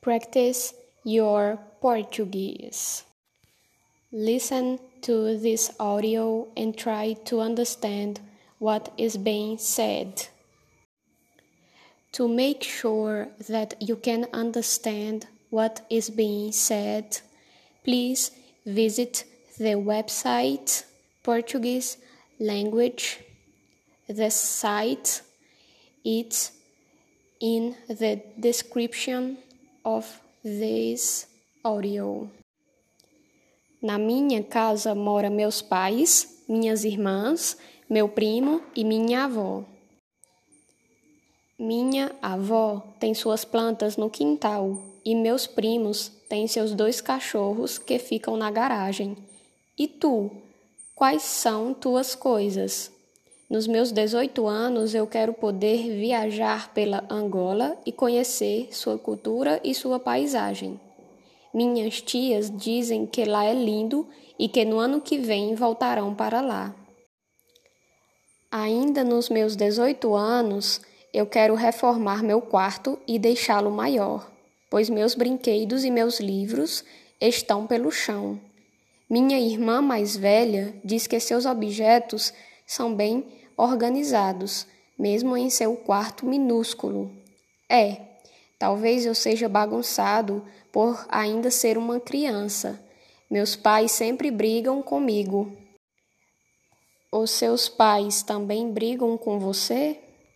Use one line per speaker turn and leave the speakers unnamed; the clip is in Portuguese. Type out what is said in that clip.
practice your Portuguese. Listen to this audio and try to understand what is being said. To make sure that you can understand what is being said, please visit the website Portuguese language. The site it's in the description of this audio. Na minha casa mora meus pais, minhas irmãs, meu primo e minha avó. Minha avó tem suas plantas no quintal e meus primos têm seus dois cachorros que ficam na garagem. E tu? Quais são tuas coisas? Nos meus 18 anos, eu quero poder viajar pela Angola e conhecer sua cultura e sua paisagem. Minhas tias dizem que lá é lindo e que no ano que vem voltarão para lá. Ainda nos meus 18 anos, eu quero reformar meu quarto e deixá-lo maior, pois meus brinquedos e meus livros estão pelo chão. Minha irmã mais velha diz que seus objetos são bem organizados, mesmo em seu quarto minúsculo. É, talvez eu seja bagunçado por ainda ser uma criança. Meus pais sempre brigam comigo. Os seus pais também brigam com você?